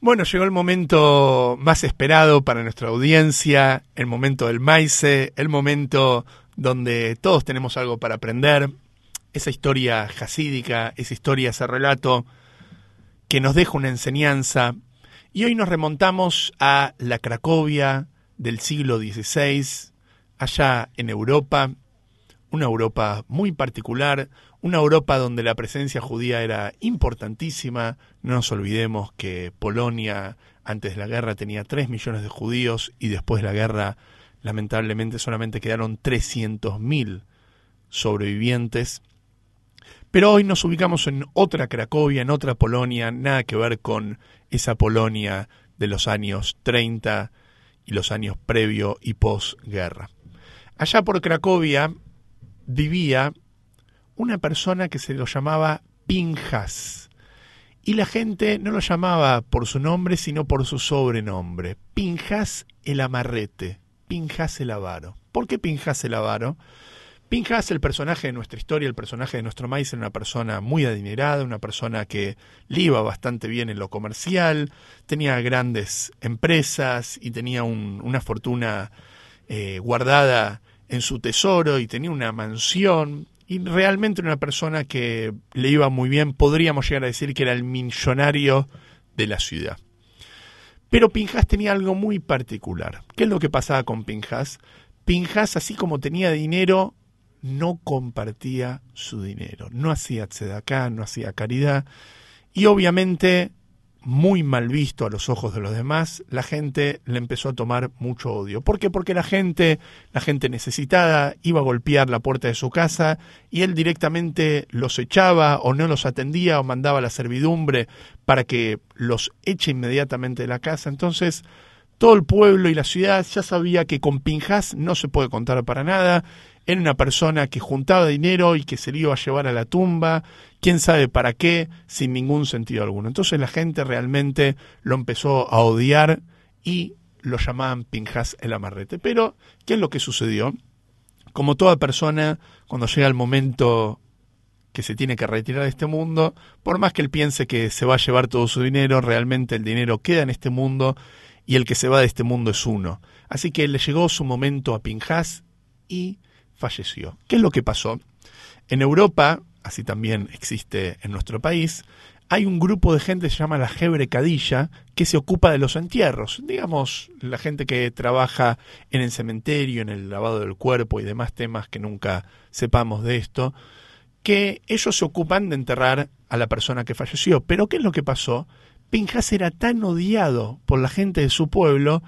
Bueno, llegó el momento más esperado para nuestra audiencia, el momento del maize, el momento donde todos tenemos algo para aprender, esa historia jasídica, esa historia, ese relato que nos deja una enseñanza. Y hoy nos remontamos a la Cracovia del siglo XVI, allá en Europa, una Europa muy particular, una Europa donde la presencia judía era importantísima. No nos olvidemos que Polonia antes de la guerra tenía 3 millones de judíos y después de la guerra lamentablemente solamente quedaron 300.000 sobrevivientes. Pero hoy nos ubicamos en otra Cracovia, en otra Polonia, nada que ver con esa Polonia de los años 30 y los años previo y posguerra. Allá por Cracovia vivía una persona que se lo llamaba Pinjas. Y la gente no lo llamaba por su nombre, sino por su sobrenombre. Pinjas el Amarrete, Pinjas el Avaro. ¿Por qué Pinjas el Avaro? Pinjas, el personaje de nuestra historia, el personaje de nuestro maíz, era una persona muy adinerada, una persona que le iba bastante bien en lo comercial, tenía grandes empresas y tenía una fortuna eh, guardada en su tesoro y tenía una mansión y realmente una persona que le iba muy bien, podríamos llegar a decir que era el millonario de la ciudad. Pero Pinjas tenía algo muy particular. ¿Qué es lo que pasaba con Pinjas? Pinjas, así como tenía dinero, no compartía su dinero, no hacía tzedaká, no hacía caridad y obviamente muy mal visto a los ojos de los demás, la gente le empezó a tomar mucho odio. ¿Por qué? Porque la gente, la gente necesitada, iba a golpear la puerta de su casa y él directamente los echaba o no los atendía o mandaba a la servidumbre para que los eche inmediatamente de la casa. Entonces, todo el pueblo y la ciudad ya sabía que con Pinjas no se puede contar para nada. Era una persona que juntaba dinero y que se le iba a llevar a la tumba, quién sabe para qué, sin ningún sentido alguno. Entonces la gente realmente lo empezó a odiar y lo llamaban Pinjas el amarrete. Pero, ¿qué es lo que sucedió? Como toda persona, cuando llega el momento que se tiene que retirar de este mundo, por más que él piense que se va a llevar todo su dinero, realmente el dinero queda en este mundo y el que se va de este mundo es uno. Así que le llegó su momento a Pinjas y falleció. ¿Qué es lo que pasó? En Europa, así también existe en nuestro país, hay un grupo de gente que se llama la Gebre Cadilla que se ocupa de los entierros. Digamos, la gente que trabaja en el cementerio, en el lavado del cuerpo y demás temas que nunca sepamos de esto, que ellos se ocupan de enterrar a la persona que falleció. Pero ¿qué es lo que pasó? Pinjas era tan odiado por la gente de su pueblo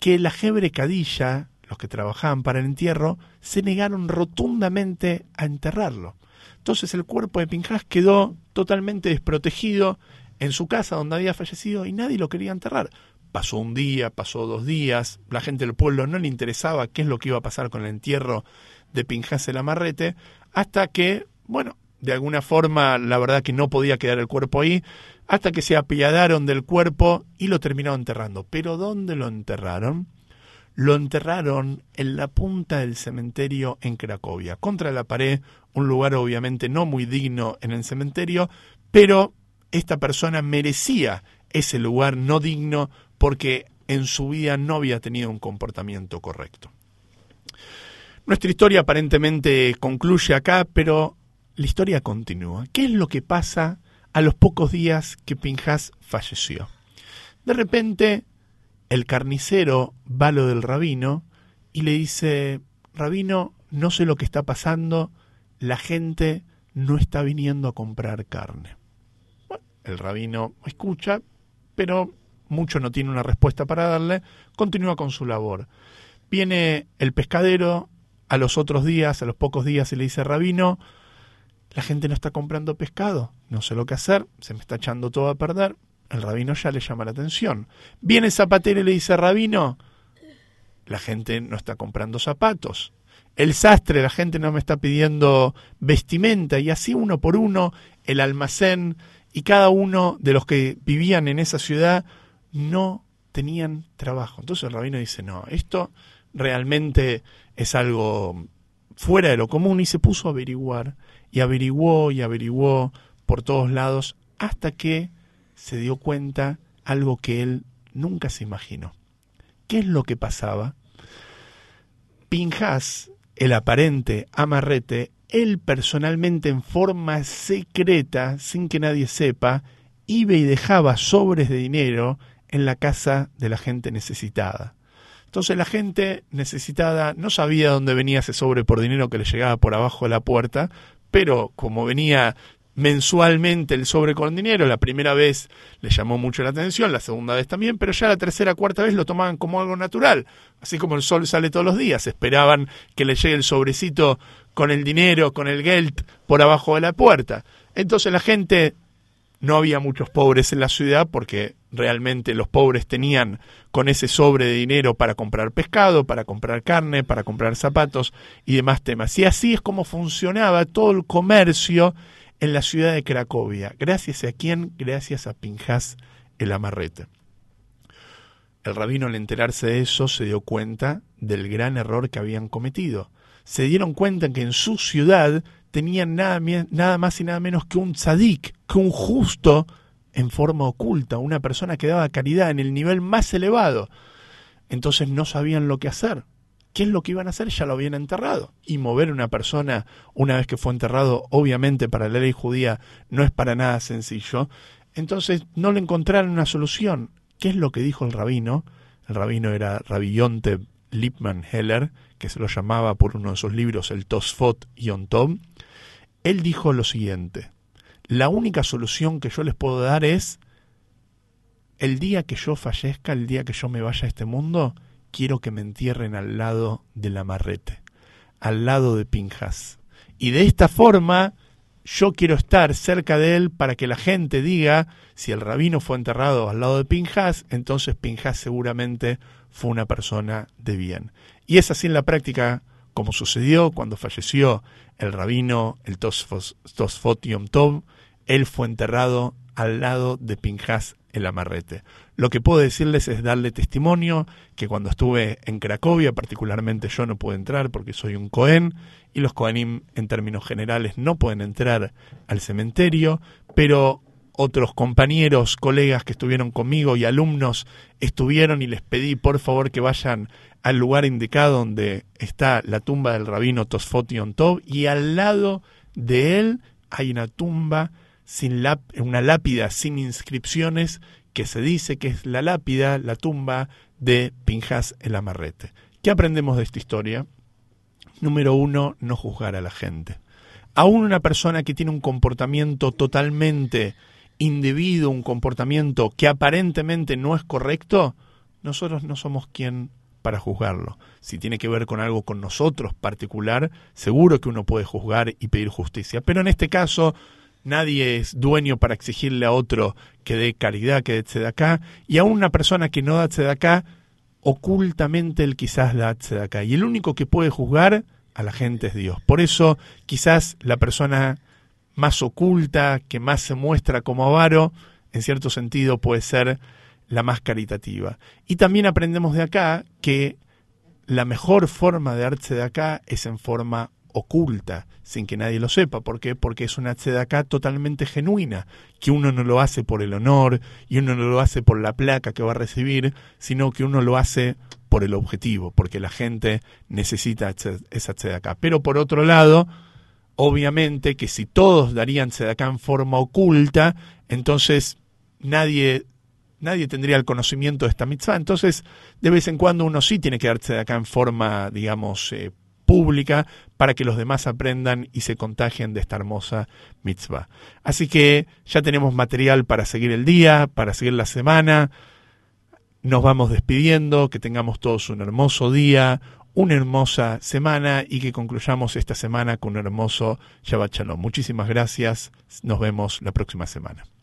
que la Gebre Cadilla, los que trabajaban para el entierro, se negaron rotundamente a enterrarlo. Entonces el cuerpo de Pinjas quedó totalmente desprotegido en su casa donde había fallecido y nadie lo quería enterrar. Pasó un día, pasó dos días, la gente del pueblo no le interesaba qué es lo que iba a pasar con el entierro de Pinjas el Amarrete, hasta que, bueno, de alguna forma la verdad que no podía quedar el cuerpo ahí, hasta que se apiadaron del cuerpo y lo terminaron enterrando. Pero ¿dónde lo enterraron? Lo enterraron en la punta del cementerio en Cracovia, contra la pared, un lugar obviamente no muy digno en el cementerio, pero esta persona merecía ese lugar no digno porque en su vida no había tenido un comportamiento correcto. Nuestra historia aparentemente concluye acá, pero la historia continúa. ¿Qué es lo que pasa a los pocos días que Pinjas falleció. De repente, el carnicero va lo del rabino y le dice, rabino, no sé lo que está pasando, la gente no está viniendo a comprar carne. el rabino escucha, pero mucho no tiene una respuesta para darle, continúa con su labor. Viene el pescadero a los otros días, a los pocos días, y le dice, rabino, la gente no está comprando pescado, no sé lo que hacer, se me está echando todo a perder. El rabino ya le llama la atención. Viene zapatero y le dice, rabino, la gente no está comprando zapatos. El sastre, la gente no me está pidiendo vestimenta. Y así uno por uno, el almacén y cada uno de los que vivían en esa ciudad no tenían trabajo. Entonces el rabino dice, no, esto realmente es algo fuera de lo común y se puso a averiguar y averiguó y averiguó por todos lados hasta que se dio cuenta algo que él nunca se imaginó. ¿Qué es lo que pasaba? Pinjas, el aparente amarrete, él personalmente en forma secreta, sin que nadie sepa, iba y dejaba sobres de dinero en la casa de la gente necesitada. Entonces la gente necesitada no sabía dónde venía ese sobre por dinero que le llegaba por abajo de la puerta, pero como venía mensualmente el sobre con dinero. La primera vez le llamó mucho la atención, la segunda vez también, pero ya la tercera, cuarta vez lo tomaban como algo natural. Así como el sol sale todos los días, esperaban que le llegue el sobrecito con el dinero, con el geld por abajo de la puerta. Entonces la gente, no había muchos pobres en la ciudad porque realmente los pobres tenían con ese sobre de dinero para comprar pescado, para comprar carne, para comprar zapatos y demás temas. Y así es como funcionaba todo el comercio en la ciudad de Cracovia. ¿Gracias a quién? Gracias a Pinjas el Amarrete. El rabino al enterarse de eso se dio cuenta del gran error que habían cometido. Se dieron cuenta que en su ciudad tenían nada, nada más y nada menos que un tzadik, que un justo en forma oculta, una persona que daba caridad en el nivel más elevado. Entonces no sabían lo que hacer. ¿Qué es lo que iban a hacer? Ya lo habían enterrado. Y mover una persona una vez que fue enterrado, obviamente para la ley judía no es para nada sencillo. Entonces no le encontraron una solución. ¿Qué es lo que dijo el rabino? El rabino era Rabillonte Lipman Heller, que se lo llamaba por uno de sus libros el Tosfot Yom Tov. Él dijo lo siguiente: La única solución que yo les puedo dar es el día que yo fallezca, el día que yo me vaya a este mundo, quiero que me entierren al lado del amarrete, al lado de Pinjas. Y de esta forma yo quiero estar cerca de él para que la gente diga, si el rabino fue enterrado al lado de Pinjas, entonces Pinjas seguramente fue una persona de bien. Y es así en la práctica como sucedió cuando falleció el rabino, el Tosfot Yom Tov, él fue enterrado al lado de Pinjas el amarrete. Lo que puedo decirles es darle testimonio que cuando estuve en Cracovia, particularmente yo no pude entrar porque soy un Cohen y los Cohenim en términos generales no pueden entrar al cementerio, pero otros compañeros, colegas que estuvieron conmigo y alumnos estuvieron y les pedí por favor que vayan al lugar indicado donde está la tumba del rabino Tosfotion Tov y al lado de él hay una tumba sin una lápida sin inscripciones que se dice que es la lápida, la tumba de Pinjas el Amarrete. ¿Qué aprendemos de esta historia? Número uno, no juzgar a la gente. Aún una persona que tiene un comportamiento totalmente indebido, un comportamiento que aparentemente no es correcto, nosotros no somos quien para juzgarlo. Si tiene que ver con algo con nosotros particular, seguro que uno puede juzgar y pedir justicia. Pero en este caso, Nadie es dueño para exigirle a otro que dé caridad, que dé tzedaká, y aún una persona que no da tzedaká, ocultamente él quizás da tzedaká. Y el único que puede juzgar a la gente es Dios. Por eso, quizás la persona más oculta, que más se muestra como avaro, en cierto sentido puede ser la más caritativa. Y también aprendemos de acá que la mejor forma de dar acá es en forma oculta, sin que nadie lo sepa. ¿Por qué? Porque es una acá totalmente genuina, que uno no lo hace por el honor y uno no lo hace por la placa que va a recibir, sino que uno lo hace por el objetivo, porque la gente necesita esa acá. Pero por otro lado, obviamente que si todos darían acá en forma oculta, entonces nadie nadie tendría el conocimiento de esta mitzvah. Entonces, de vez en cuando uno sí tiene que darse acá en forma, digamos, eh, pública para que los demás aprendan y se contagien de esta hermosa mitzvah. Así que ya tenemos material para seguir el día, para seguir la semana. Nos vamos despidiendo, que tengamos todos un hermoso día, una hermosa semana y que concluyamos esta semana con un hermoso Shabbat Shalom. Muchísimas gracias, nos vemos la próxima semana.